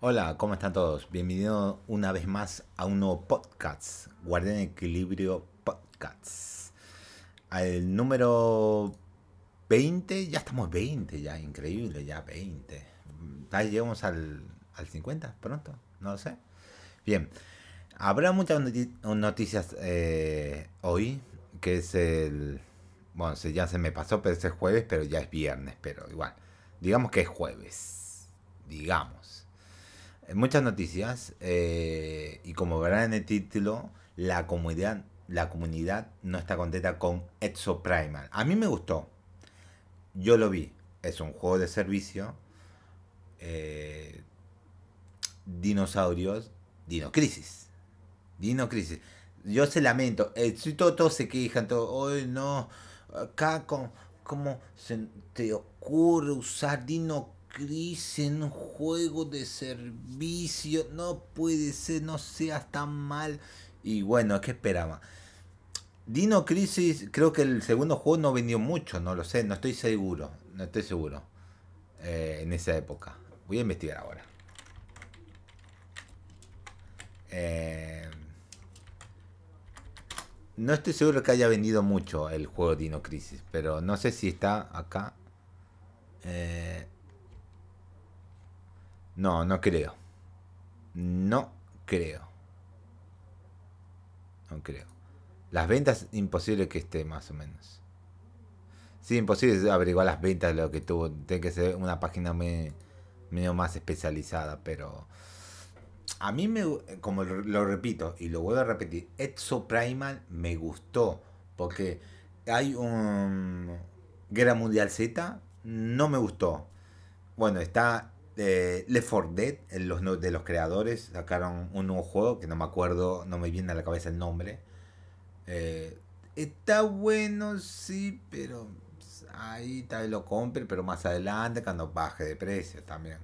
Hola, ¿cómo están todos? Bienvenido una vez más a un nuevo podcast, Guardián Equilibrio Podcast. Al número 20, ya estamos 20, ya, increíble, ya 20. Ya llegamos al, al 50 pronto, no lo sé. Bien, habrá muchas noticias eh, hoy, que es el... Bueno, ya se me pasó, pero es jueves, pero ya es viernes, pero igual. Digamos que es jueves, digamos muchas noticias eh, y como verán en el título, la comunidad, la comunidad no está contenta con Exo Primal. A mí me gustó, yo lo vi, es un juego de servicio, eh, dinosaurios, Dino Crisis, Dino Crisis. Yo se lamento, eh, todo, todos se quejan, todo, hoy no, acá ¿cómo se te ocurre usar Dino crisis en un juego de servicio. No puede ser, no seas tan mal. Y bueno, ¿qué esperaba? Dino Crisis, creo que el segundo juego no vendió mucho, no lo sé, no estoy seguro, no estoy seguro. Eh, en esa época. Voy a investigar ahora. Eh, no estoy seguro que haya vendido mucho el juego Dino Crisis, pero no sé si está acá. Eh, no, no creo. No creo. No creo. Las ventas, imposible que esté más o menos. Sí, imposible averiguar las ventas de lo que tuvo. Tiene que ser una página medio más especializada, pero... A mí me, como lo repito y lo vuelvo a repetir, Exo Primal me gustó porque hay un Guerra Mundial Z, no me gustó. Bueno, está de Left 4 Dead, los, de los creadores, sacaron un nuevo juego que no me acuerdo, no me viene a la cabeza el nombre. Eh, está bueno, sí, pero ahí tal vez lo compre, pero más adelante cuando baje de precio también.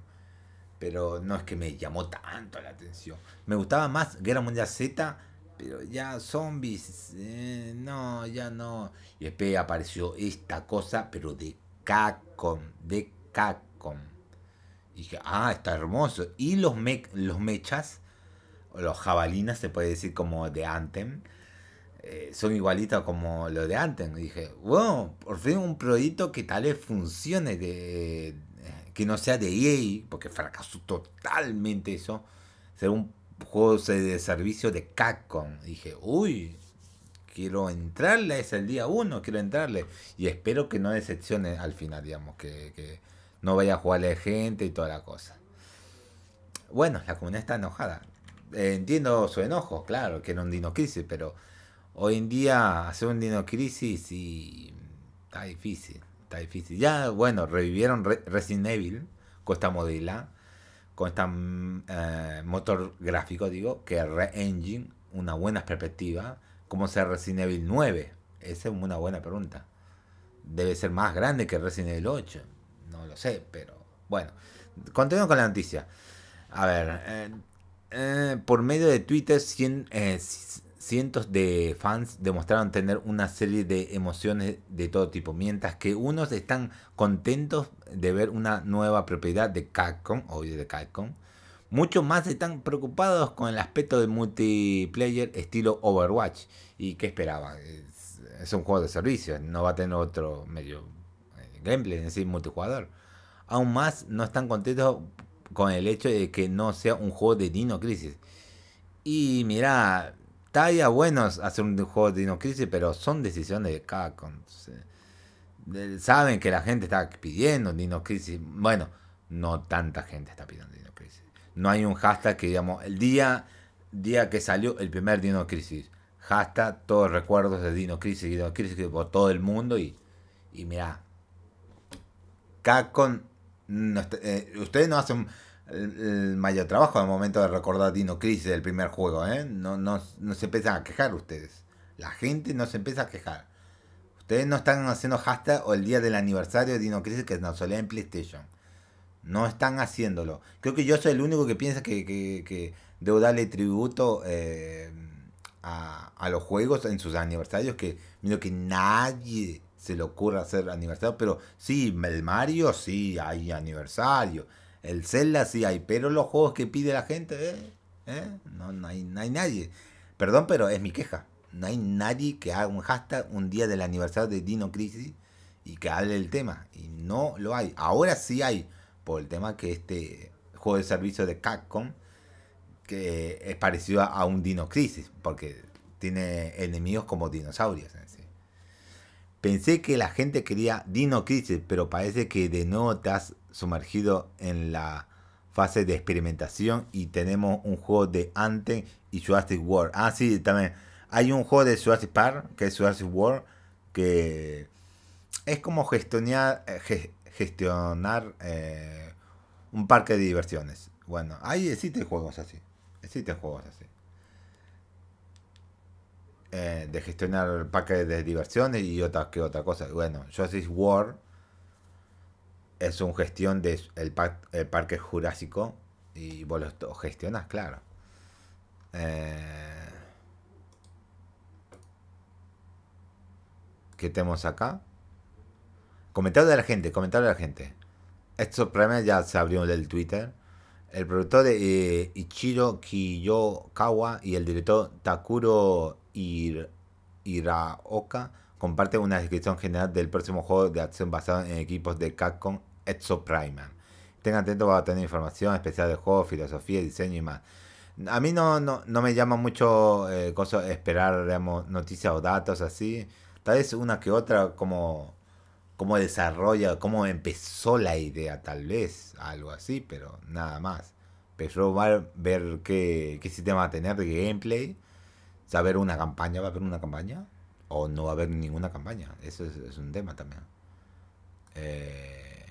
Pero no es que me llamó tanto la atención. Me gustaba más Guerra Mundial Z, pero ya zombies, eh, no, ya no. Y después apareció esta cosa, pero de Capcom, de Capcom y dije, ah, está hermoso. Y los, los mechas, los jabalinas, se puede decir como de Anthem, eh, son igualitos como los de Anthem. Dije, wow, por fin un proyecto que tal vez funcione, de, que no sea de EA, porque fracasó totalmente eso. Ser un juego de servicio de Capcom. Y dije, uy, quiero entrarle, es el día uno, quiero entrarle. Y espero que no decepcione al final, digamos, que, que no vaya a jugarle gente y toda la cosa. Bueno, la comunidad está enojada. entiendo su enojo, claro, que era un Dino Crisis, pero hoy en día hacer un Dino Crisis y está difícil, está difícil. Ya, bueno, revivieron Resident Evil con esta modela, con este motor gráfico, digo, que es Re-Engine, una buena perspectiva. ¿Cómo será Resident Evil 9? Esa es una buena pregunta. Debe ser más grande que Resident Evil 8 lo sé, pero bueno. Continuamos con la noticia. A ver, eh, eh, por medio de Twitter, eh, cientos de fans demostraron tener una serie de emociones de todo tipo, mientras que unos están contentos de ver una nueva propiedad de Capcom, obvio de Capcom. Muchos más están preocupados con el aspecto de multiplayer estilo Overwatch. ¿Y qué esperaba? Es, es un juego de servicio, no va a tener otro medio gameplay, en sí, multijugador. Aún más no están contentos con el hecho de que no sea un juego de Dino Crisis. Y mira, está ya bueno hacer un juego de Dino Crisis, pero son decisiones de Capcom. Saben que la gente está pidiendo Dino Crisis. Bueno, no tanta gente está pidiendo Dino Crisis. No hay un hashtag que digamos, el día, día que salió el primer Dino Crisis. Hashtag todos recuerdos de Dino Crisis, Dino Crisis por todo el mundo y, y mira, Capcom, eh, ustedes no hacen el, mayor trabajo al momento de recordar Dino Crisis del primer juego, ¿eh? No, no, se empiezan a quejar ustedes. La gente no se empieza a quejar. Ustedes no están haciendo hashtag o el día del aniversario de Dino Crisis que nos solía en PlayStation. No están haciéndolo. Creo que yo soy el único que piensa que, que, debo darle tributo eh, a, a, los juegos en sus aniversarios. Que miro que nadie se le ocurra hacer aniversario, pero sí, el Mario sí hay aniversario. El Zelda sí hay, pero los juegos que pide la gente, ¿eh? ¿Eh? No, no, hay, no hay nadie. Perdón, pero es mi queja. No hay nadie que haga un hashtag un día del aniversario de Dino Crisis y que hable del tema. Y no lo hay. Ahora sí hay, por el tema que este juego de servicio de Capcom, que es parecido a un Dino Crisis, porque tiene enemigos como dinosaurios. Pensé que la gente quería Dino Crisis, pero parece que de nuevo te has sumergido en la fase de experimentación y tenemos un juego de Anthem y Jurassic World. Ah, sí, también. Hay un juego de Jurassic Park, que es Jurassic World, que es como gestionar, eh, gestionar eh, un parque de diversiones. Bueno, ahí existen juegos así. Existen juegos así. Eh, de gestionar parques de diversiones y otra que otra cosa. Bueno, Jurassic World es un gestión del de el parque jurásico y vos lo gestionas, claro. Eh, ¿Qué tenemos acá? Comentario de la gente, comentario de la gente. Estos problemas ya se abrió del Twitter. El productor de eh, Ichiro Kiyokawa y el director Takuro Iraoka comparten una descripción general del próximo juego de acción basado en equipos de Capcom Exoprimal. Estén atentos para tener información especial del juego, filosofía, diseño y más. A mí no, no, me llama mucho eh, esperar noticias o datos así. Tal vez una que otra como cómo desarrolla, cómo empezó la idea, tal vez, algo así, pero nada más. Pero ver qué, qué sistema va a tener de gameplay, saber una campaña, ¿va a haber una campaña? O no va a haber ninguna campaña, eso es, un tema también. Eh,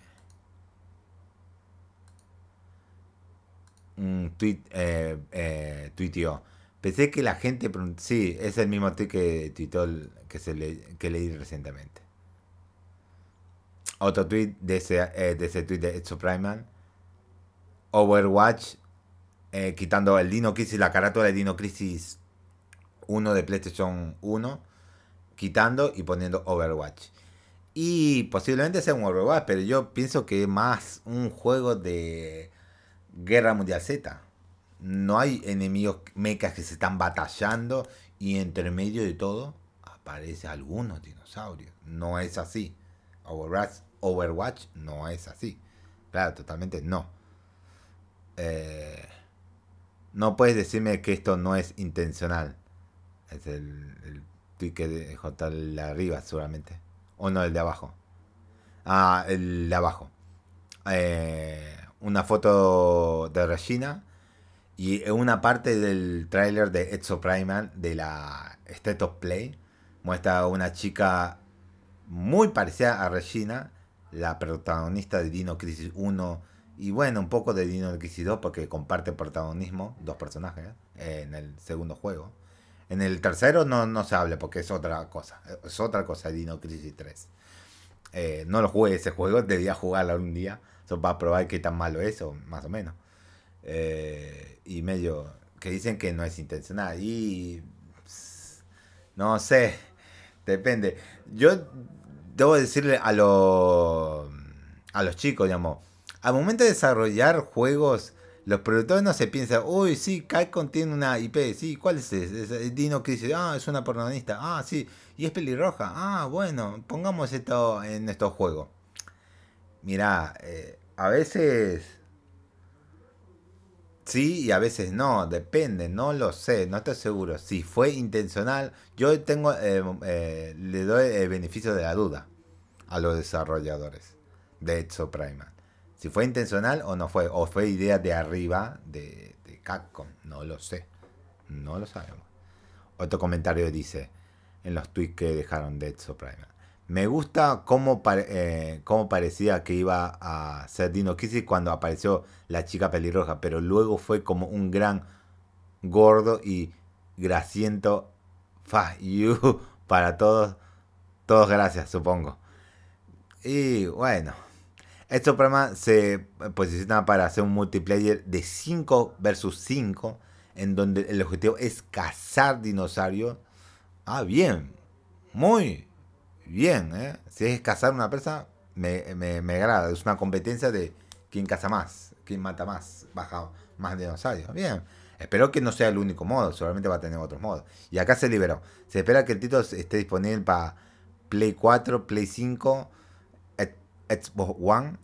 un eh, eh, tuiteó. Pensé que la gente, sí, es el mismo tweet que tuiteó, que, se le, que leí recientemente otro tweet de ese, eh, de ese tweet de Exo. Overwatch, eh, quitando el Dino Crisis, la carátula de Dino Crisis 1 de PlayStation 1, quitando y poniendo Overwatch. Y posiblemente sea un Overwatch, pero yo pienso que es más un juego de Guerra Mundial Z. No hay enemigos mechas que se están batallando y entre medio de todo aparecen algunos dinosaurios. No es así. Overwatch, Overwatch no es así. Claro, totalmente no. Eh, no puedes decirme que esto no es intencional. Es el, el que dejó tal de arriba, seguramente. O no, el de abajo. Ah, el de abajo. Eh, una foto de Regina. Y una parte del tráiler de Exo Primal de la State of Play muestra a una chica muy parecida a Regina, la protagonista de Dino Crisis 1 y bueno, un poco de Dino Crisis 2 porque comparte protagonismo, dos personajes, en el segundo juego. En el tercero no, no se habla porque es otra cosa, es otra cosa de Dino Crisis 3. Eh, no lo jugué ese juego, debía jugarlo algún día, eso para probar qué tan malo es, más o menos. Eh, y medio que dicen que no es intencional. Y no sé, depende. Yo debo decirle a, los a los chicos, digamos, al momento de desarrollar juegos, los productores no se piensan, uy, sí, Capcom tiene una IP, sí, ¿cuál es ese? Dino que dice, ah, es una protagonista, ah, sí, y es pelirroja, ah, bueno, pongamos esto en estos juegos. Mira, eh, a veces Sí, y a veces no, depende, no lo sé, no estoy seguro. Si fue intencional, yo tengo, eh, eh, le doy el beneficio de la duda a los desarrolladores de Exo Primal. Si fue intencional o no fue, o fue idea de arriba de, de Capcom, no lo sé, no lo sabemos. Otro comentario dice en los tweets que dejaron de Exo Primal. Me gusta cómo, eh, cómo, parecía que iba a ser Dino Crisis cuando apareció la chica pelirroja, pero luego fue como un gran gordo y grasiento fuck you para todos. Todos gracias, supongo. Y bueno, este programa se posiciona para hacer un multiplayer de 5 versus 5, en donde el objetivo es cazar dinosaurios. Ah, bien, muy bien, ¿eh? Si es cazar una presa, me, me, agrada. Es una competencia de ¿Quién caza más? ¿Quién mata más? Baja más dinosaurios. Bien. Espero que no sea el único modo, seguramente va a tener otros modos. Y acá se liberó. Se espera que el título esté disponible para Play 4, Play 5, Xbox One,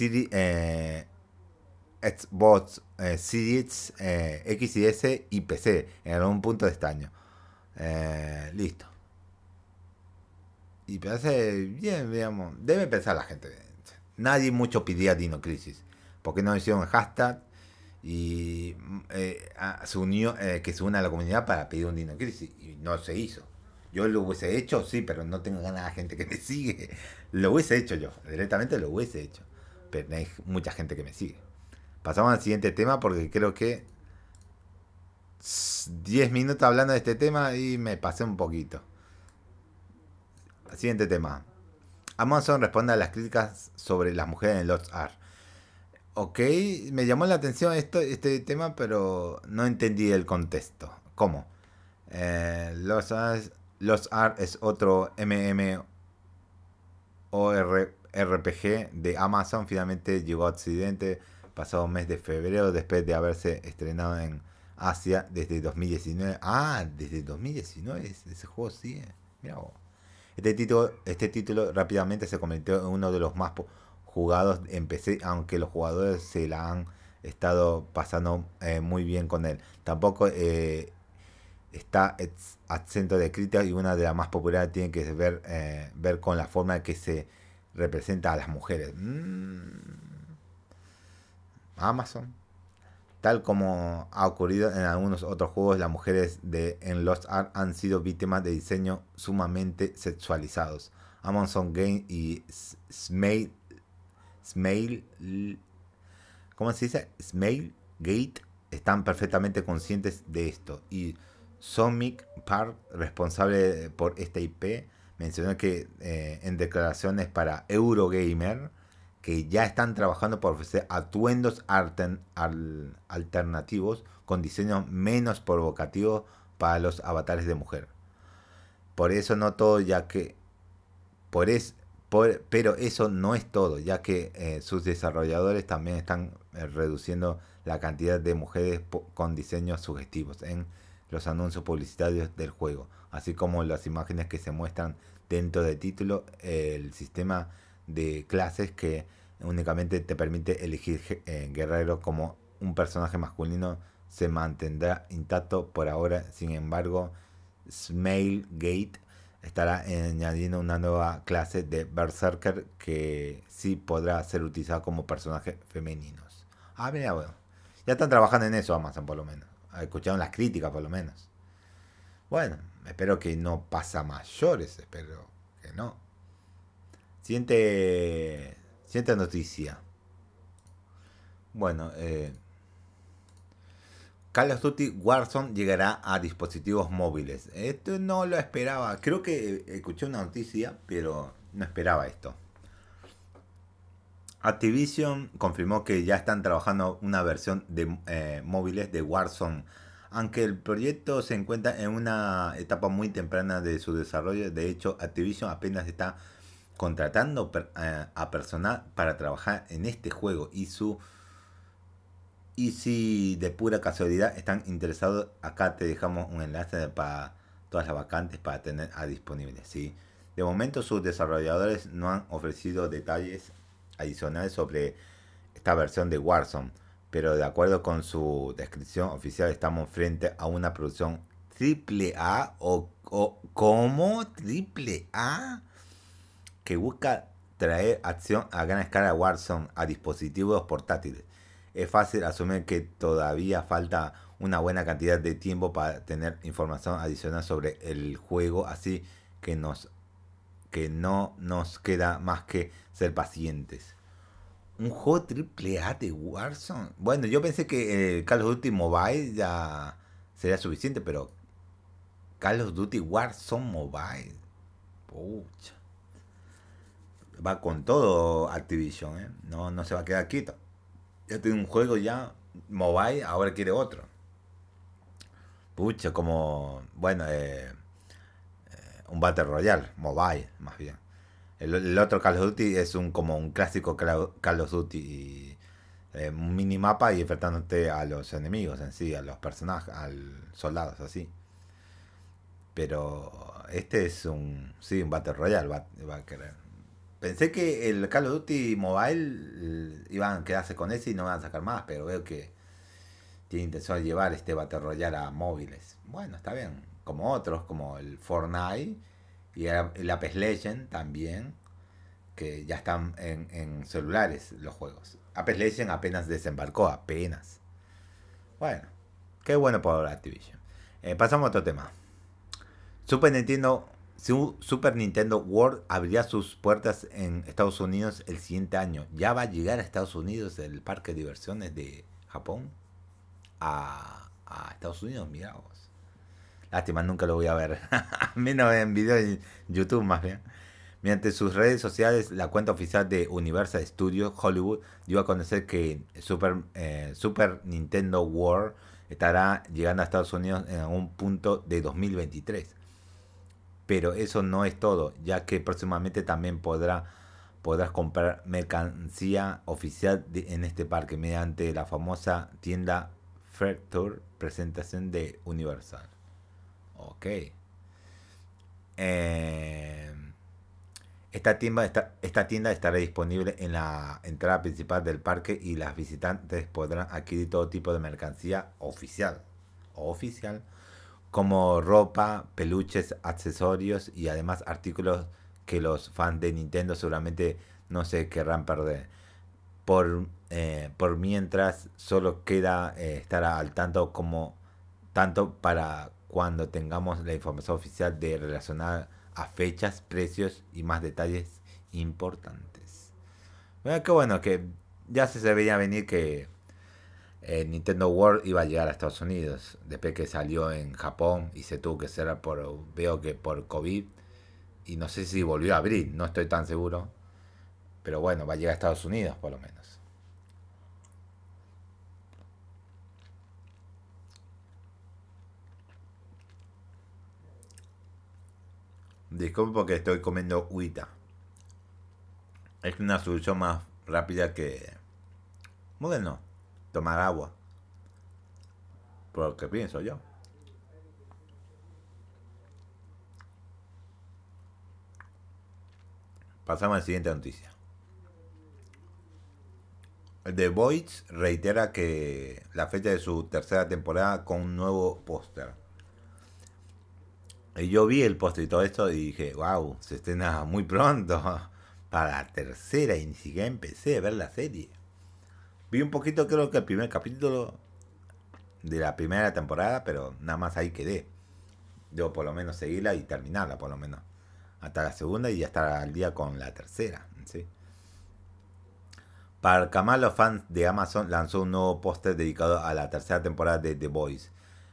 eh, Xbox eh, Series eh, X y S y PC en algún punto de este año. listo. Y parece bien, digamos. Debe pensar la gente. Nadie mucho pidía Dino Crisis. porque no hicieron hashtag? Y se unió, que se una a la comunidad para pedir un Dino Crisis. Y no se hizo. Yo lo hubiese hecho, sí, pero no tengo ganas de gente que me sigue. Lo hubiese hecho yo, directamente lo hubiese hecho. Pero hay mucha gente que me sigue. Pasamos al siguiente tema porque creo que 10 minutos hablando de este tema y me pasé un poquito. Siguiente tema. Amazon responde a las críticas sobre las mujeres en Lost Art. Ok, me llamó la atención esto, este tema, pero no entendí el contexto. ¿Cómo? Eh, Lost Art los Art es otro MMORPG de Amazon. Finalmente llegó a Occidente pasado mes de febrero después de haberse estrenado en Asia desde 2019. Ah, desde 2019 ese juego sigue. Mira Este título, este título rápidamente se convirtió en uno de los más jugados en PC, aunque los jugadores se la han estado pasando eh, muy bien con él. Tampoco eh, está acento de crítica y una de las más populares tiene que ver, eh, ver con la forma en que se representa a las mujeres. Mm. Amazon. Tal como ha ocurrido en algunos otros juegos, las mujeres de, en Lost Art han sido víctimas de diseños sumamente sexualizados. Amazon Game y Smail, Smail, ¿cómo se dice? Smail Gate están perfectamente conscientes de esto y Somic Park, responsable por esta IP, mencionó que eh, en declaraciones para Eurogamer que ya están trabajando por ofrecer atuendos alternativos con diseños menos provocativos para los avatares de mujer. Por eso no todo, ya que por es, pero eso no es todo, ya que eh, sus desarrolladores también están eh, reduciendo la cantidad de mujeres con diseños sugestivos en los anuncios publicitarios del juego, así como las imágenes que se muestran dentro del título, el sistema de clases que únicamente te permite elegir eh, guerrero como un personaje masculino se mantendrá intacto por ahora, sin embargo, Gate estará añadiendo una nueva clase de Berserker que sí podrá ser utilizada como personajes femeninos. Ah, mira, bueno. Ya están trabajando en eso Amazon por lo menos escucharon las críticas por lo menos. Bueno, espero que no pasa mayores, espero que no. Siguiente, siguiente noticia. Bueno, eh, Call of Duty Warzone llegará a dispositivos móviles. Esto no lo esperaba. Creo que escuché una noticia, pero no esperaba esto. Activision confirmó que ya están trabajando una versión de eh, móviles de Warzone. Aunque el proyecto se encuentra en una etapa muy temprana de su desarrollo, de hecho Activision apenas está contratando a personal para trabajar en este juego y su y si de pura casualidad están interesados, acá te dejamos un enlace para todas las vacantes para tener a disponible. ¿sí? De momento sus desarrolladores no han ofrecido detalles adicionales sobre esta versión de Warzone, pero de acuerdo con su descripción oficial estamos frente a una producción triple A o, o como triple A que busca traer acción a gran escala Warzone a dispositivos portátiles. Es fácil asumir que todavía falta una buena cantidad de tiempo para tener información adicional sobre el juego, así que nos que no nos queda más que ser pacientes. Un juego triple A de Warzone. Bueno, yo pensé que eh, Call of Duty Mobile ya sería suficiente, pero Call of Duty Warzone Mobile. Pucha. Va con todo Activision, ¿eh? No, no se va a quedar quieto. Ya tiene un juego ya mobile, ahora quiere otro. Pucha, como, bueno, eh, un Battle Royale, mobile, más bien. El, otro Call of Duty es un como un clásico Call of Duty. Eh, un minimapa y enfrentándote a los enemigos en sí, a los personajes, a soldados, así. Pero este es un. Sí, un Battle Royale va, va a querer. Pensé que el Call of Duty Mobile iban a quedarse con ese y no van a sacar más, pero veo que tiene intención de llevar este Battle Royale a móviles. Bueno, está bien. Como otros, como el Fortnite y el Apex Legend también, que ya están en, celulares los juegos. Apex Legend apenas desembarcó, apenas. Bueno, qué bueno por Activision. Eh, pasamos a otro tema. Super Nintendo, Super Nintendo World abrirá sus puertas en Estados Unidos el siguiente año. ¿Ya va a llegar a Estados Unidos el parque de diversiones de Japón? A, Estados Unidos, mira vos. Lástima, nunca lo voy a ver. Menos en video en YouTube más bien. Mediante sus redes sociales, la cuenta oficial de Universal Studios Hollywood dio a conocer que Super, eh, Super Nintendo World estará llegando a Estados Unidos en algún punto de 2023 pero eso no es todo, ya que próximamente también podrá, podrás comprar mercancía oficial en este parque mediante la famosa tienda Fair Tour presentación de Universal. Ok. Eh, esta, tienda esta tienda estará disponible en la entrada principal del parque y las visitantes podrán adquirir todo tipo de mercancía oficial. Oficial como ropa, peluches, accesorios y además artículos que los fans de Nintendo seguramente no se querrán perder. Por, eh, por mientras solo queda eh, estar al tanto como tanto para cuando tengamos la información oficial de relacionar a fechas, precios y más detalles importantes. Qué bueno que ya se veía venir que el Nintendo World iba a llegar a Estados Unidos. Después que salió en Japón y se tuvo que cerrar por, veo que por COVID. Y no sé si volvió a abrir, no estoy tan seguro. Pero bueno, va a llegar a Estados Unidos por lo menos. Disculpe porque estoy comiendo huita. Es una solución más rápida que... Bueno, tomar agua. Por lo que pienso yo. Pasamos a la siguiente noticia. The Voice reitera que la fecha de su tercera temporada con un nuevo póster. Y yo vi el póster y todo esto y dije, wow, se estrena muy pronto para la tercera y ni siquiera empecé a ver la serie. Vi un poquito, creo que el primer capítulo de la primera temporada, pero nada más ahí quedé. Debo por lo menos seguirla y terminarla, por lo menos. Hasta la segunda y ya estar al día con la tercera. ¿sí? Para calmar los fans de Amazon lanzó un nuevo póster dedicado a la tercera temporada de The Boys,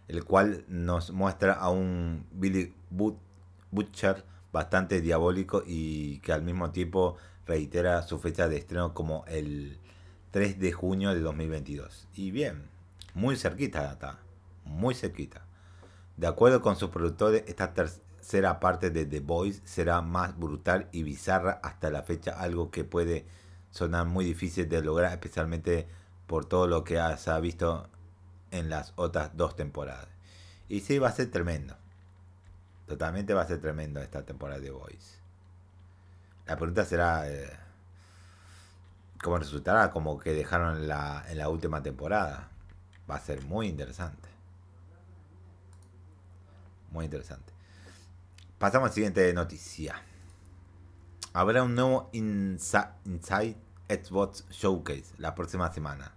el cual nos muestra a un Billy Butcher bastante diabólico y que al mismo tiempo reitera su fecha de estreno como el 3 de junio de 2022. Y bien, muy cerquita data, muy cerquita. De acuerdo con sus productores, esta tercera parte de The Boys será más brutal y bizarra hasta la fecha, algo que puede sonar muy difícil de lograr, especialmente por todo lo que se ha visto en las otras dos temporadas. Y sí, va a ser tremendo. Totalmente va a ser tremendo esta temporada de Boys. La pregunta será... Eh, como resultará como que dejaron la, en la última temporada. Va a ser muy interesante. Muy interesante. Pasamos a la siguiente noticia. Habrá un nuevo Inside Xbox Showcase la próxima semana.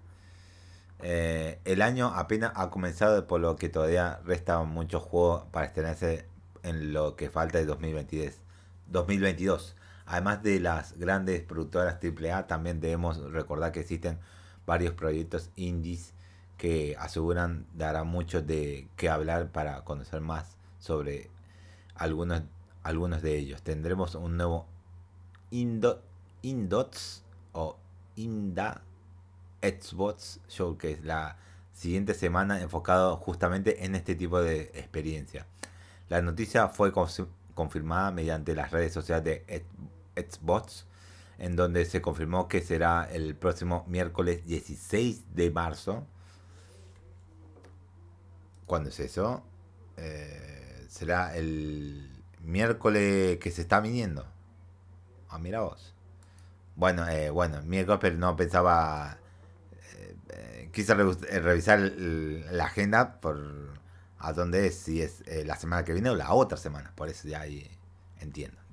Eh, el año apenas ha comenzado, por lo que todavía resta muchos juegos para estrenarse en lo que falta de 2022. 2022. Además de las grandes productoras AAA, también debemos recordar que existen varios proyectos indies que aseguran dará mucho de qué hablar para conocer más sobre algunos, algunos de ellos. Tendremos un nuevo Indo, Indots o Inda Xbox Showcase la siguiente semana enfocado justamente en este tipo de experiencia. La noticia fue confirmada mediante las redes sociales de Xbox, en donde se confirmó que será el próximo miércoles 16 de marzo. ¿Cuándo es eso? Eh, será el miércoles que se está viniendo. Ah, mira vos. Bueno, eh, bueno, miércoles, pero no pensaba. Eh, quise revisar la agenda por a dónde es, si es la semana que viene o la otra semana. Por eso ya ahí entiendo.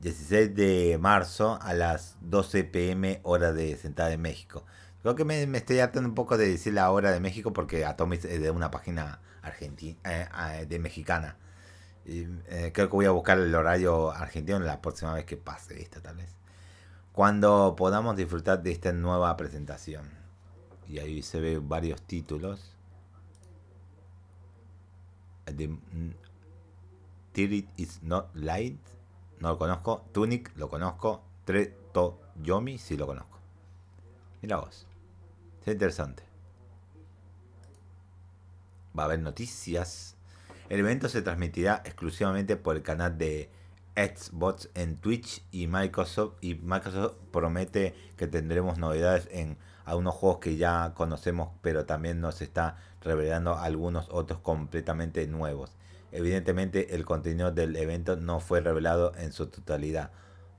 16 de marzo a las 12 pm hora de Sentada de México. Creo que me, estoy hartando un poco de decir la hora de México porque Atomic es de una página argentina, eh, de mexicana. Y, eh, creo que voy a buscar el horario argentino la próxima vez que pase esta tal vez. Cuando podamos disfrutar de esta nueva presentación. Y ahí se ve varios títulos. The is not light. No lo conozco. Tunic lo conozco. Treto Yomi sí lo conozco. Mira vos. Es interesante. Va a haber noticias. El evento se transmitirá exclusivamente por el canal de Xbox en Twitch y Microsoft. Y Microsoft promete que tendremos novedades en algunos juegos que ya conocemos, pero también nos está revelando algunos otros completamente nuevos. Evidentemente el contenido del evento no fue revelado en su totalidad,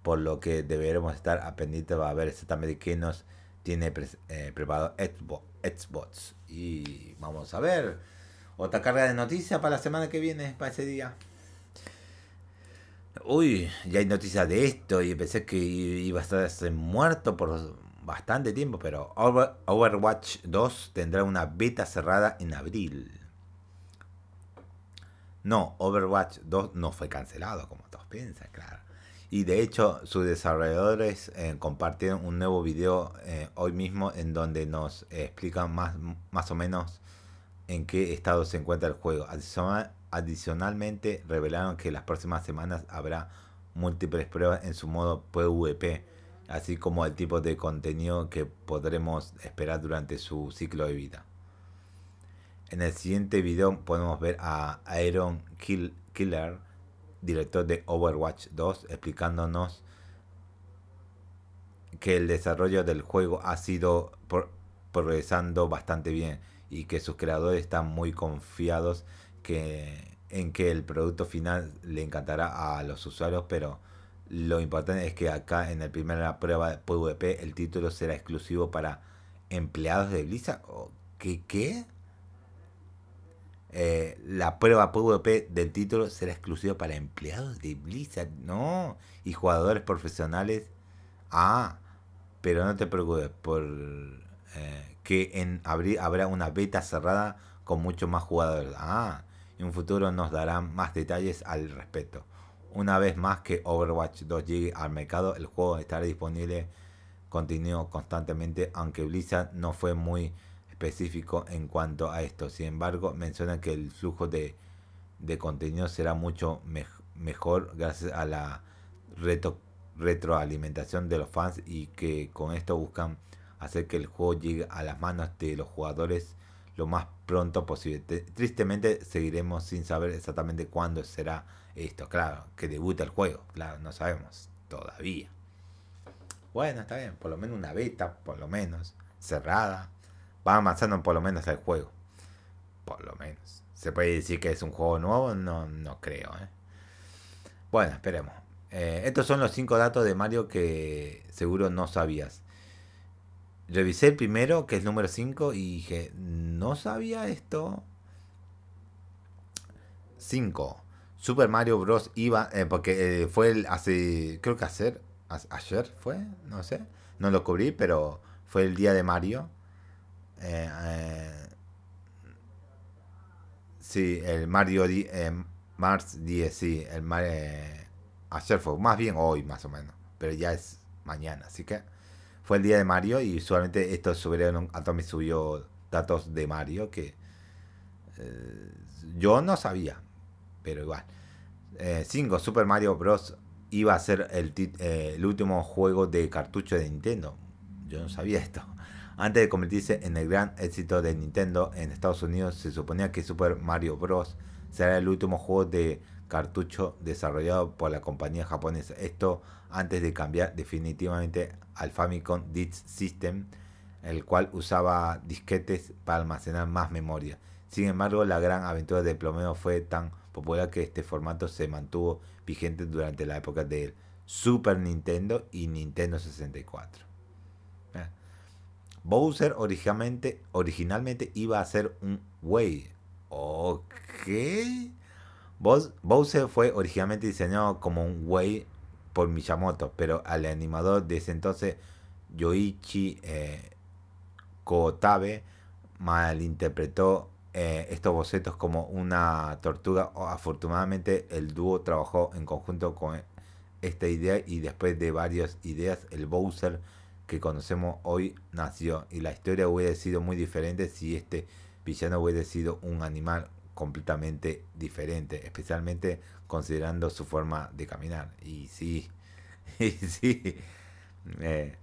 por lo que deberemos estar a pendiente para ver exactamente qué nos tiene eh, preparado Xbox. Y vamos a ver. Otra carga de noticias para la semana que viene, para ese día. Uy, ya hay noticias de esto y pensé que iba a estar muerto por bastante tiempo, pero Overwatch 2 tendrá una beta cerrada en abril. No, Overwatch 2 no fue cancelado, como todos piensan, claro. Y de hecho, sus desarrolladores eh, compartieron un nuevo video eh, hoy mismo en donde nos explican más, más o menos en qué estado se encuentra el juego. adicionalmente, revelaron que las próximas semanas habrá múltiples pruebas en su modo PvP, así como el tipo de contenido que podremos esperar durante su ciclo de vida. En el siguiente video podemos ver a Iron Killer director de Overwatch 2, explicándonos que el desarrollo del juego ha sido progresando bastante bien y que sus creadores están muy confiados en que el producto final le encantará a los usuarios, pero lo importante es que acá en la primera prueba de PvP el título será exclusivo para empleados de Blizzard. ¿Qué? ¿Qué? Eh, la prueba PvP del título será exclusiva para empleados de Blizzard, no, y jugadores profesionales. Ah, pero no te preocupes, por eh, que en abril habrá una beta cerrada con muchos más jugadores. Ah, en un futuro nos darán más detalles al respecto. Una vez más que Overwatch 2 llegue al mercado, el juego estará disponible continuo constantemente, aunque Blizzard no fue muy específico en cuanto a esto. Sin embargo, menciona que el flujo de, contenido será mucho mejor gracias a la retroalimentación de los fans y que con esto buscan hacer que el juego llegue a las manos de los jugadores lo más pronto posible. Tristemente seguiremos sin saber exactamente cuándo será esto. Claro, que debuta el juego. Claro, no sabemos todavía. Bueno, está bien, por lo menos una beta, por lo menos, cerrada va avanzando por lo menos el juego. Por lo menos. ¿Se puede decir que es un juego nuevo? No, no creo. ¿eh? Bueno, esperemos. Eh, estos son los 5 datos de Mario que seguro no sabías. Revisé el primero, que es número 5, y dije, no sabía esto. 5. Super Mario Bros. iba, eh, porque fue el hace, creo que ayer, ayer fue, no sé, no lo cubrí, pero fue el día de Mario. Eh, eh, sí, el Mario eh, Mars 10, sí, el Mario, eh, ayer fue, más bien hoy más o menos, pero ya es mañana, así que fue el día de Mario y usualmente esto subieron, Atomy subió datos de Mario que yo no sabía, pero igual. 5. Super Mario Bros. iba a ser el, el último juego de cartucho de Nintendo. Yo no sabía esto. Antes de convertirse en el gran éxito de Nintendo en Estados Unidos, se suponía que Super Mario Bros. será el último juego de cartucho desarrollado por la compañía japonesa. Esto antes de cambiar definitivamente al Famicom Disk System, el cual usaba disquetes para almacenar más memoria. Sin embargo, la gran aventura de plomeo fue tan popular que este formato se mantuvo vigente durante la época del Super Nintendo y Nintendo 64. Bowser originalmente, iba a ser un Wii. Ok. Bowser fue originalmente diseñado como un Wii por Miyamoto, pero al animador de ese entonces, Yoichi eh, Kotabe, malinterpretó eh, estos bocetos como una tortuga. Afortunadamente, el dúo trabajó en conjunto con esta idea y después de varias ideas, el Bowser que conocemos hoy nació y la historia hubiera sido muy diferente si este villano hubiera sido un animal completamente diferente, especialmente considerando su forma de caminar. Y sí, y sí. Eh,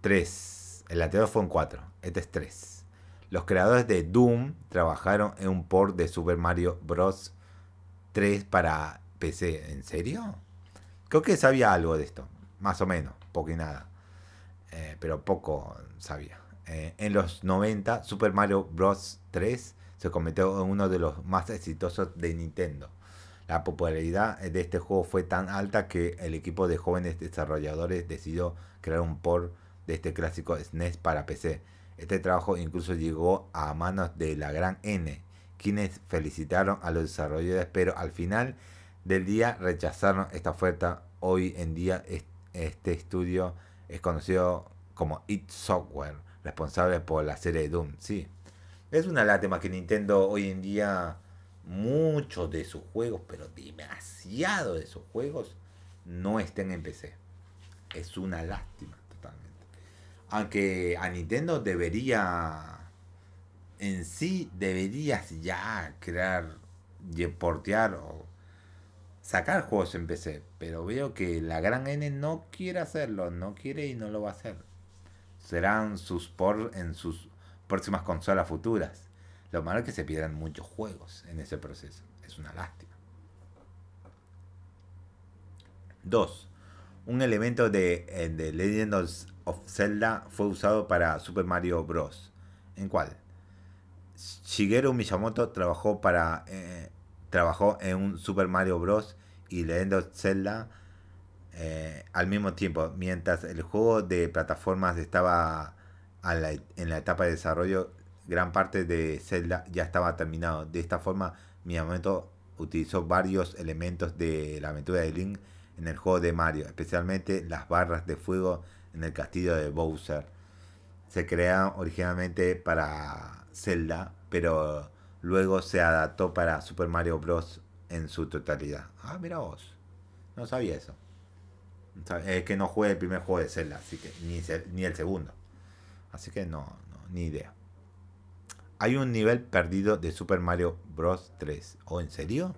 tres. El anterior fue un 4. Este es 3. Los creadores de Doom trabajaron en un port de Super Mario Bros. 3 para PC. ¿En serio? Creo que sabía algo de esto. Más o menos. Poco y nada. Eh, pero poco sabía. Eh, en los 90, Super Mario Bros. 3 se convirtió en uno de los más exitosos de Nintendo. La popularidad de este juego fue tan alta que el equipo de jóvenes desarrolladores decidió crear un port de este clásico SNES para PC. Este trabajo incluso llegó a manos de la gran N, quienes felicitaron a los desarrolladores, pero al final del día rechazaron esta oferta. Hoy en día este estudio es conocido como It Software, responsable por la serie Doom. Sí, es una lástima que Nintendo hoy en día muchos de sus juegos, pero demasiado de sus juegos, no estén en PC. Es una lástima totalmente. Aunque a Nintendo debería, en sí, deberías ya crear, portear o sacar juegos en PC. Pero veo que la gran N no quiere hacerlo, no quiere y no lo va a hacer. Serán sus por en sus próximas consolas futuras. Lo malo es que se pierdan muchos juegos en ese proceso. Es una lástima. 2. Un elemento de, eh, de Legend of Zelda fue usado para Super Mario Bros. ¿En cuál? Shigeru Miyamoto trabajó para eh, trabajó en un Super Mario Bros. Y Legend of Zelda eh, al mismo tiempo, mientras el juego de plataformas estaba en la etapa de desarrollo, gran parte de Zelda ya estaba terminado. De esta forma, Miyamoto utilizó varios elementos de la aventura de Link en el juego de Mario, especialmente las barras de fuego en el castillo de Bowser. Se crearon originalmente para Zelda, pero luego se adaptó para Super Mario Bros. En su totalidad. Ah, mira vos. No sabía eso. Es que no jugué el primer juego de Zelda, así que ni, ni el segundo. Así que no, no, ni idea. Hay un nivel perdido de Super Mario Bros. 3. ¿O en serio?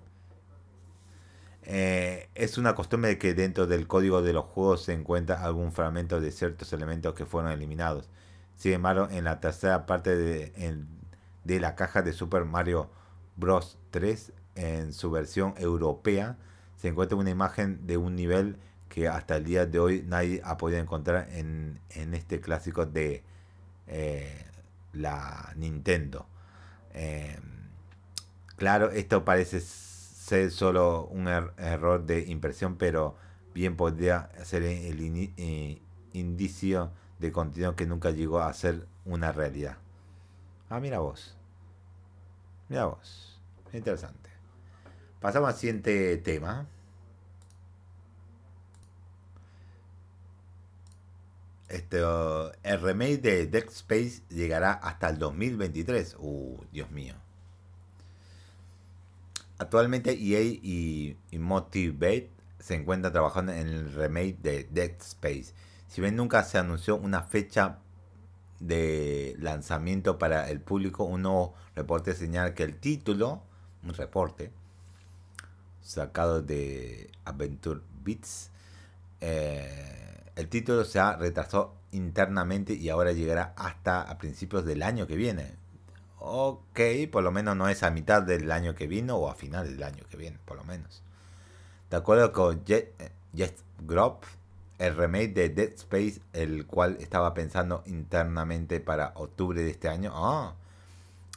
Eh, es una costumbre que dentro del código de los juegos se encuentra algún fragmento de ciertos elementos que fueron eliminados. Sin embargo, en la tercera parte de, de la caja de Super Mario Bros. 3, en su versión europea, se encuentra una imagen de un nivel que hasta el día de hoy nadie ha podido encontrar en, en este clásico de eh, la Nintendo. Eh, claro, esto parece ser solo un er-, error de impresión, pero bien podría ser el eh, indicio de contenido que nunca llegó a ser una realidad. Ah, mira vos. Mira vos. Interesante. Pasamos al siguiente tema. Este, el remake de Dead Space llegará hasta el 2023. Uh, Dios mío. Actualmente EA y, Motivate se encuentran trabajando en el remake de Dead Space. Si bien nunca se anunció una fecha de lanzamiento para el público, un nuevo reporte señala que el título, un reporte sacado de Adventure Beats, eh, el título se ha retrasado internamente y ahora llegará hasta a principios del año que viene. ok, por lo menos no es a mitad del año que vino o a final del año que viene, por lo menos. De acuerdo con Jet, Jet Grove, el remake de Dead Space, el cual estaba pensando internamente para octubre de este año, ah,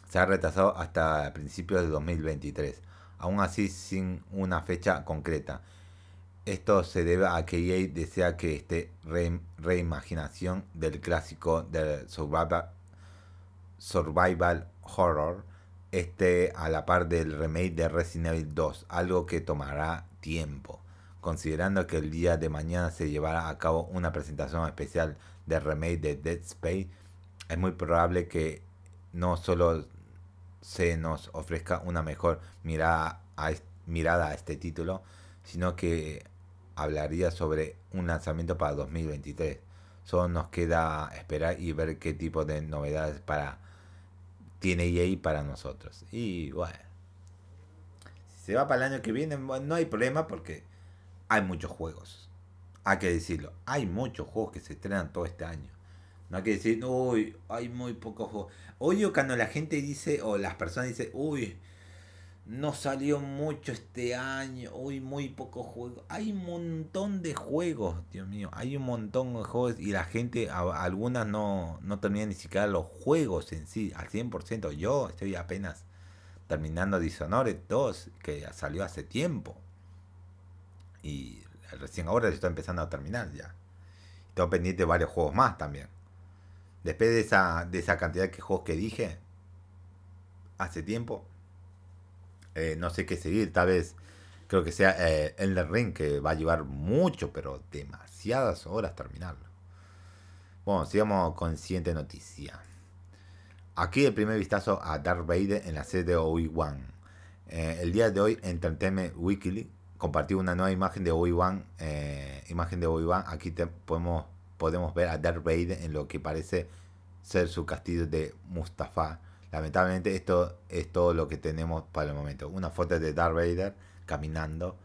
se ha retrasado hasta principios de 2023, aún así sin una fecha concreta. Esto se debe a que EA desea que este reimaginación del clásico del survival, survival horror esté a la par del remake de Resident Evil 2, algo que tomará tiempo considerando que el día de mañana se llevará a cabo una presentación especial de remake de Dead Space, es muy probable que no solo se nos ofrezca una mejor mirada a, mirada a este título, sino que hablaría sobre un lanzamiento para 2023. Solo nos queda esperar y ver qué tipo de novedades para tiene EA para nosotros. Y bueno, si se va para el año que viene, no hay problema porque hay muchos juegos. Hay que decirlo. Hay muchos juegos que se estrenan todo este año. No hay que decir, uy, hay muy pocos juegos. Oye, cuando la gente dice, o las personas dicen, uy, no salió mucho este año, uy, muy pocos juegos. Hay un montón de juegos, Dios mío, hay un montón de juegos y la gente, algunas no, no terminan ni siquiera los juegos en sí, al 100%. Yo estoy apenas terminando Dishonored 2, que salió hace tiempo. Y recién ahora estoy empezando a terminar ya. Tengo pendiente varios juegos más también. Después de esa, de esa cantidad de juegos que dije hace tiempo, eh, no sé qué seguir. Tal vez creo que sea eh, Elden Ring, que va a llevar mucho, pero demasiadas horas terminarlo. Bueno, sigamos con siguiente noticia. Aquí el primer vistazo a Darth Vader en la serie de Obi-Wan. Eh, el día de hoy, Entertainment Weekly compartió una nueva imagen de Obi-Wan. Eh, imagen de Obi-Wan. Aquí podemos, podemos ver a Darth Vader en lo que parece ser su castillo de Mustafa. Lamentablemente esto es todo lo que tenemos para el momento. Una foto de Darth Vader caminando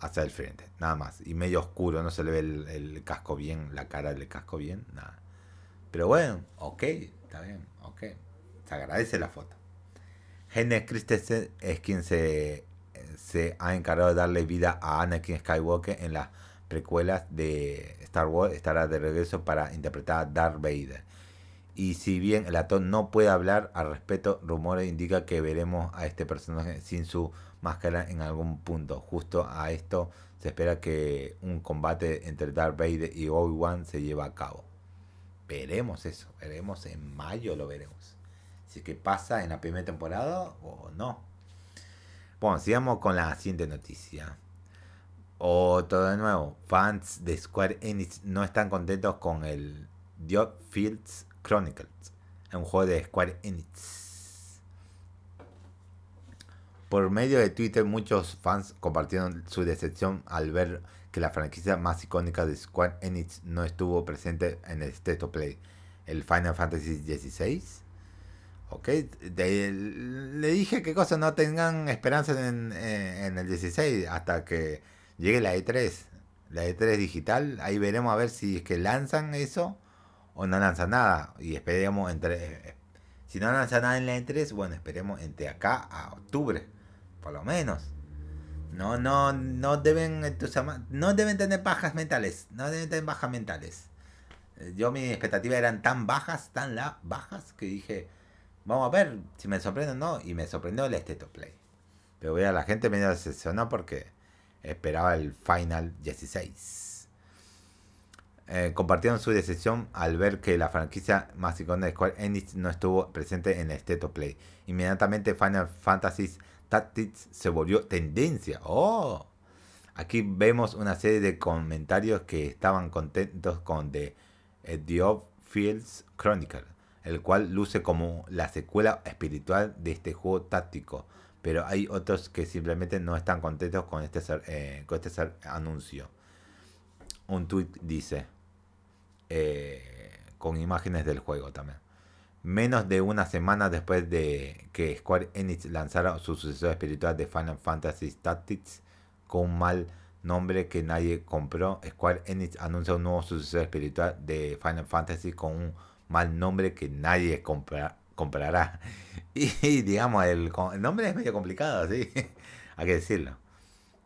hacia el frente. Nada más. Y medio oscuro. No se le ve el, casco bien. La cara del casco bien. Nada. Pero bueno. Ok. Está bien. Ok. Se agradece la foto. Gene Christensen es quien se se ha encargado de darle vida a Anakin Skywalker en las precuelas de Star Wars. Estará de regreso para interpretar a Darth Vader. Y si bien el actor no puede hablar al respecto, rumores indican que veremos a este personaje sin su máscara en algún punto. Justo a esto se espera que un combate entre Darth Vader y Obi-Wan se lleve a cabo. Veremos eso, veremos en mayo lo veremos. Si que pasa en la primera temporada o no. Bueno, sigamos con la siguiente noticia. Otro de nuevo, fans de Square Enix no están contentos con el Diop Fields Chronicles, un juego de Square Enix. Por medio de Twitter, muchos fans compartieron su decepción al ver que la franquicia más icónica de Square Enix no estuvo presente en el State of Play, el Final Fantasy XVI Ok, le dije que cosas no tengan esperanza en, eh, en, el 16 hasta que llegue la E3, la E3 digital. Ahí veremos a ver si es que lanzan eso o no lanzan nada. Y esperemos entre. Si no lanzan nada en la E3, bueno, esperemos entre acá a octubre, por lo menos. No, no, no deben, no deben tener bajas mentales, no deben tener bajas mentales. Yo mis expectativas eran tan bajas, tan la, bajas que dije Vamos a ver si me sorprende o no. Y me sorprendió el State Play. Pero voy a la gente me decepcionó porque esperaba el Final 16. Eh, compartieron su decepción al ver que la franquicia más icónica de Square Enix no estuvo presente en el State of Play. Inmediatamente Final Fantasy Tactics se volvió tendencia. ¡Oh! Aquí vemos una serie de comentarios que estaban contentos con The, The of Fields Chronicle el cual luce como la secuela espiritual de este juego táctico, pero hay otros que simplemente no están contentos con este, eh, con este anuncio. Un tweet dice, eh, con imágenes del juego también. Menos de una semana después de que Square Enix lanzara su sucesor espiritual de Final Fantasy Tactics con un mal nombre que nadie compró, Square Enix anuncia un nuevo sucesor espiritual de Final Fantasy con un mal nombre que nadie comprará. Y, digamos, el, nombre es medio complicado, ¿sí? Hay que decirlo.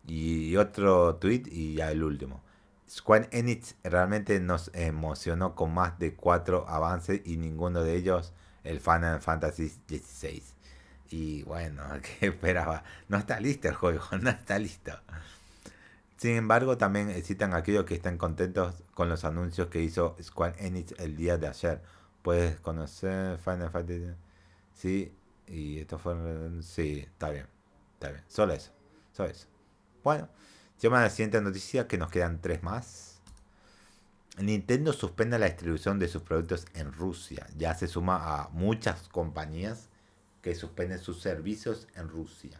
Y otro tweet y ya el último. Square Enix realmente nos emocionó con más de cuatro avances y ninguno de ellos el Final Fantasy XVI. Y bueno, ¿qué esperaba? No está listo el juego, no está listo. Sin embargo, también existen aquellos que están contentos con los anuncios que hizo Square Enix el día de ayer. Puedes conocer Final Fantasy. Sí, y esto fue. Sí, está bien. Está bien. Solo eso. Solo eso. Bueno, llevamos a la siguiente noticia que nos quedan tres más. Nintendo suspende la distribución de sus productos en Rusia. Ya se suma a muchas compañías que suspenden sus servicios en Rusia.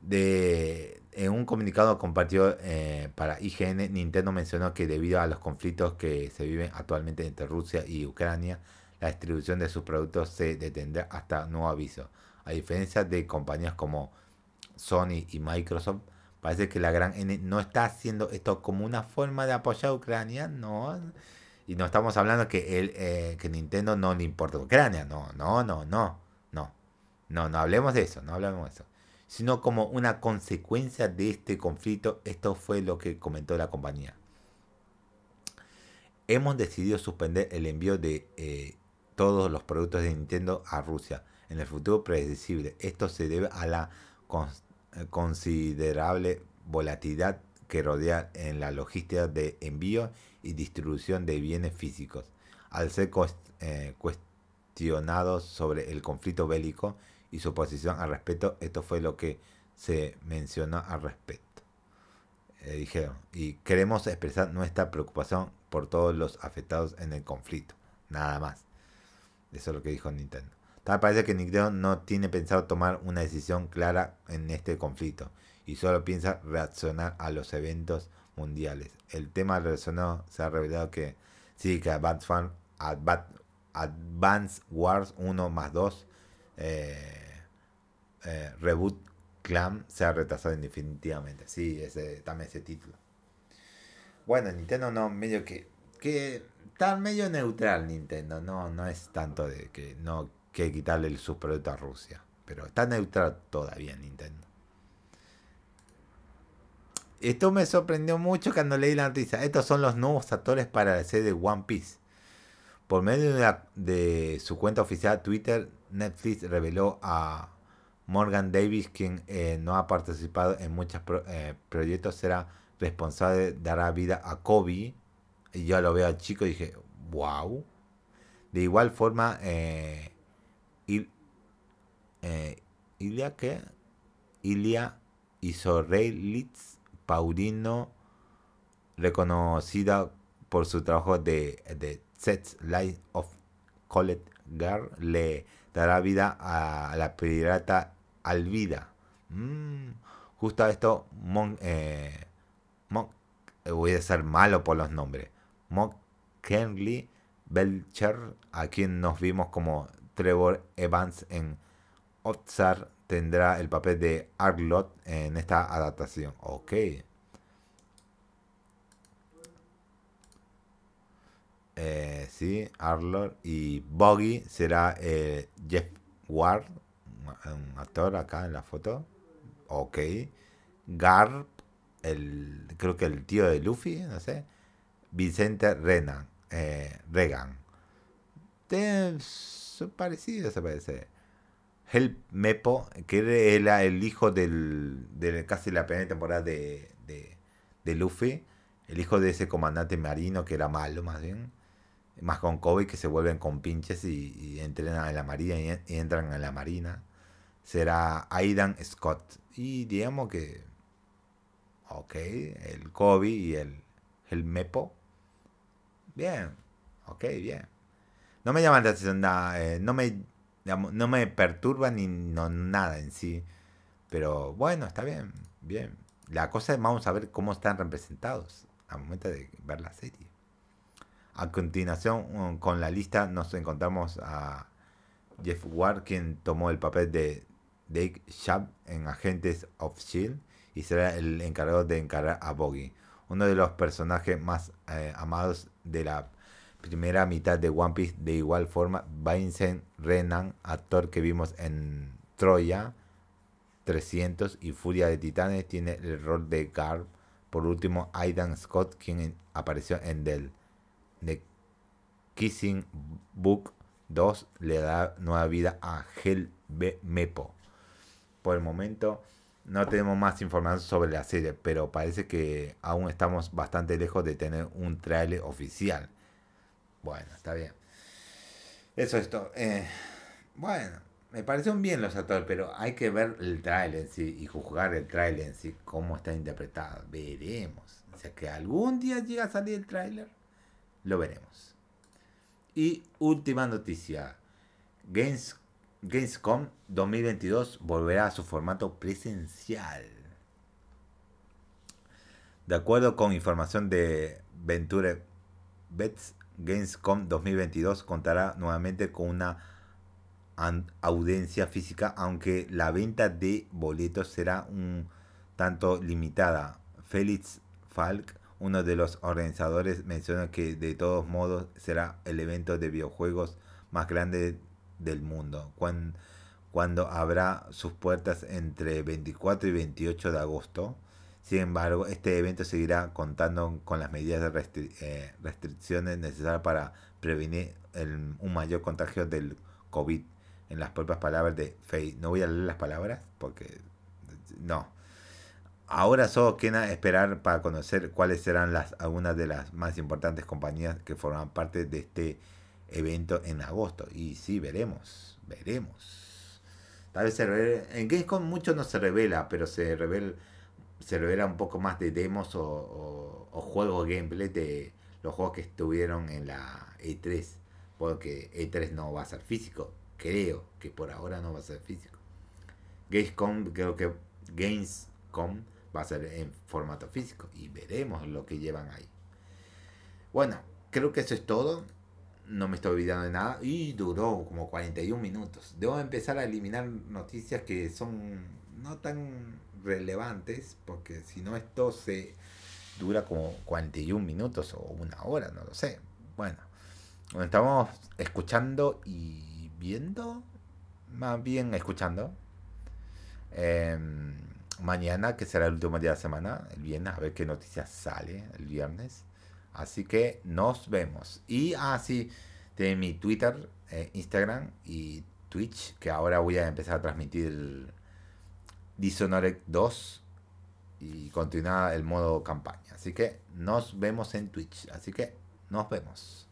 De, en un comunicado compartido eh, para IGN, Nintendo mencionó que debido a los conflictos que se viven actualmente entre Rusia y Ucrania, la distribución de sus productos se detendrá hasta nuevo aviso. A diferencia de compañías como Sony y Microsoft, parece que la gran N no está haciendo esto como una forma de apoyar a Ucrania, no. Y no estamos hablando que, el, eh, que Nintendo no le importa Ucrania, no, no, no, no, no. No, no hablemos de eso, no hablemos de eso. Sino como una consecuencia de este conflicto, esto fue lo que comentó la compañía. Hemos decidido suspender el envío de eh, todos los productos de Nintendo a Rusia en el futuro predecible. Esto se debe a la eh, considerable volatilidad que rodea en la logística de envío y distribución de bienes físicos. Al ser eh, cuestionados sobre el conflicto bélico y su posición al respecto, esto fue lo que se mencionó al respecto. Eh, dijeron, y queremos expresar nuestra preocupación por todos los afectados en el conflicto. Nada más. Eso es lo que dijo Nintendo. Tal parece que Nintendo no tiene pensado tomar una decisión clara en este conflicto y solo piensa reaccionar a los eventos mundiales. El tema relacionado se ha revelado que sí, que Advance, Advance Wars 1 más 2 eh, eh, Reboot Clan se ha retrasado definitivamente. Sí, ese, también ese título. Bueno, Nintendo no, medio que, que está medio neutral Nintendo, no, no es tanto de que no que quitarle sus productos a Rusia, pero está neutral todavía Nintendo. Esto me sorprendió mucho cuando leí la noticia. Estos son los nuevos actores para la serie de One Piece. Por medio de, su cuenta oficial Twitter, Netflix reveló a Morgan Davis, quien eh, no ha participado en muchos eh, proyectos, será responsable, dará vida a Kobe, y yo lo veo al chico y dije, wow. De igual forma, eh, eh Ilia, ¿qué? Ilia Isorrelitz Paulino, reconocida por su trabajo de, de Sets Life of Colette Girl, le dará vida a, la pirata Alvida. Mm, justo a esto, eh, voy a ser malo por los nombres. Kenley Belcher, a quien nos vimos como Trevor Evans en Otsar, tendrá el papel de Arlot en esta adaptación. Ok. Eh, sí, Arlot y Boggy será eh, Jeff Ward, un actor acá en la foto. Ok. Garp, el, creo que el tío de Luffy, no sé. Vicente Renan, eh, Regan. Son parecidos, se parece. Help Mepo, que era el hijo del, de casi la primera temporada de, de, Luffy, el hijo de ese comandante marino que era malo más bien, más con Kobe que se vuelven con pinches y, entrenan en la marina y, entran en la marina, será Aidan Scott. Y digamos que, ok, el Kobe y el, el Mepo Bien, ok, bien. No me llama la atención nada, eh, no, me, no me perturba ni nada en sí. Pero bueno, está bien, bien. La cosa es vamos a ver cómo están representados al momento de ver la serie. A continuación, con la lista nos encontramos a Jeff Ward, quien tomó el papel de Dave Shab en Agentes of Shield y será el encargado de encargar a Boggy uno de los personajes más eh, amados de la primera mitad de One Piece. De igual forma, Vincent Renan, actor que vimos en Troya 300 y Furia de Titanes, tiene el rol de Garb. Por último, Aidan Scott, quien apareció en Del. The Kissing Book 2 le da nueva vida a Hel Mepo. El momento no tenemos más información sobre la serie, pero parece que aún estamos bastante lejos de tener un trailer oficial. Bueno, está bien. Eso es todo. Eh, bueno, me parecieron bien los actores, pero hay que ver el trailer en sí y juzgar el trailer en sí, cómo está interpretado. Veremos. O sea, que algún día llega a salir el trailer, lo veremos. Y última noticia. Games Gamescom 2022 volverá a su formato presencial. De acuerdo con información de Venture Bets, Gamescom 2022 contará nuevamente con una audiencia física, aunque la venta de boletos será un tanto limitada. Félix Falk, uno de los organizadores, menciona que de todos modos será el evento de videojuegos más grande del mundo, cuando, cuando abra sus puertas entre 24 y 28 de agosto. Sin embargo, este evento seguirá contando con las medidas de eh, restricciones necesarias para prevenir un mayor contagio del COVID. En las propias palabras de Faye. No voy a leer las palabras porque no. Ahora solo queda esperar para conocer cuáles serán las algunas de las más importantes compañías que forman parte de este evento en agosto. Y sí, veremos, veremos. Tal vez se revele, en Gamescom mucho no se revela, pero se revela, se revela un poco más de demos o, o, juegos gameplay de los juegos que estuvieron en la E3. Porque E3 no va a ser físico. Creo que por ahora no va a ser físico. Gamescom, creo que Gamescom va a ser en formato físico. Y veremos lo que llevan ahí. Bueno, creo que eso es todo no me estoy olvidando de nada. Y duró como 41 minutos. Debo empezar a eliminar noticias que son no tan relevantes, porque si no esto se dura como 41 minutos o una hora, no lo sé. Bueno, estamos escuchando y viendo, más bien escuchando. Em, mañana, que será el último día de la semana, el viernes, a ver qué noticias sale el viernes. Así que nos vemos. Y así ah, de mi Twitter, eh, Instagram y Twitch, que ahora voy a empezar a transmitir Dishonored 2 y continuar el modo campaña. Así que nos vemos en Twitch. Así que nos vemos.